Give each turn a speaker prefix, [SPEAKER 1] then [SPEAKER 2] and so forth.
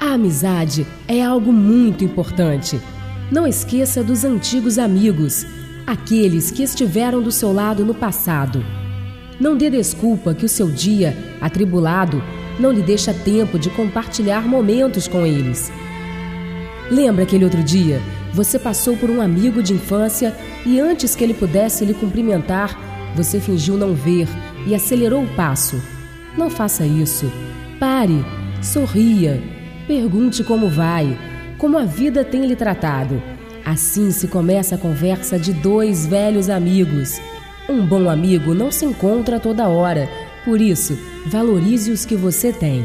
[SPEAKER 1] A amizade é algo muito importante. Não esqueça dos antigos amigos, aqueles que estiveram do seu lado no passado. Não dê desculpa que o seu dia, atribulado, não lhe deixa tempo de compartilhar momentos com eles. Lembra aquele outro dia? Você passou por um amigo de infância e antes que ele pudesse lhe cumprimentar, você fingiu não ver e acelerou o passo. Não faça isso. Pare, sorria, pergunte como vai, como a vida tem lhe tratado. Assim se começa a conversa de dois velhos amigos. Um bom amigo não se encontra toda hora, por isso, valorize os que você tem.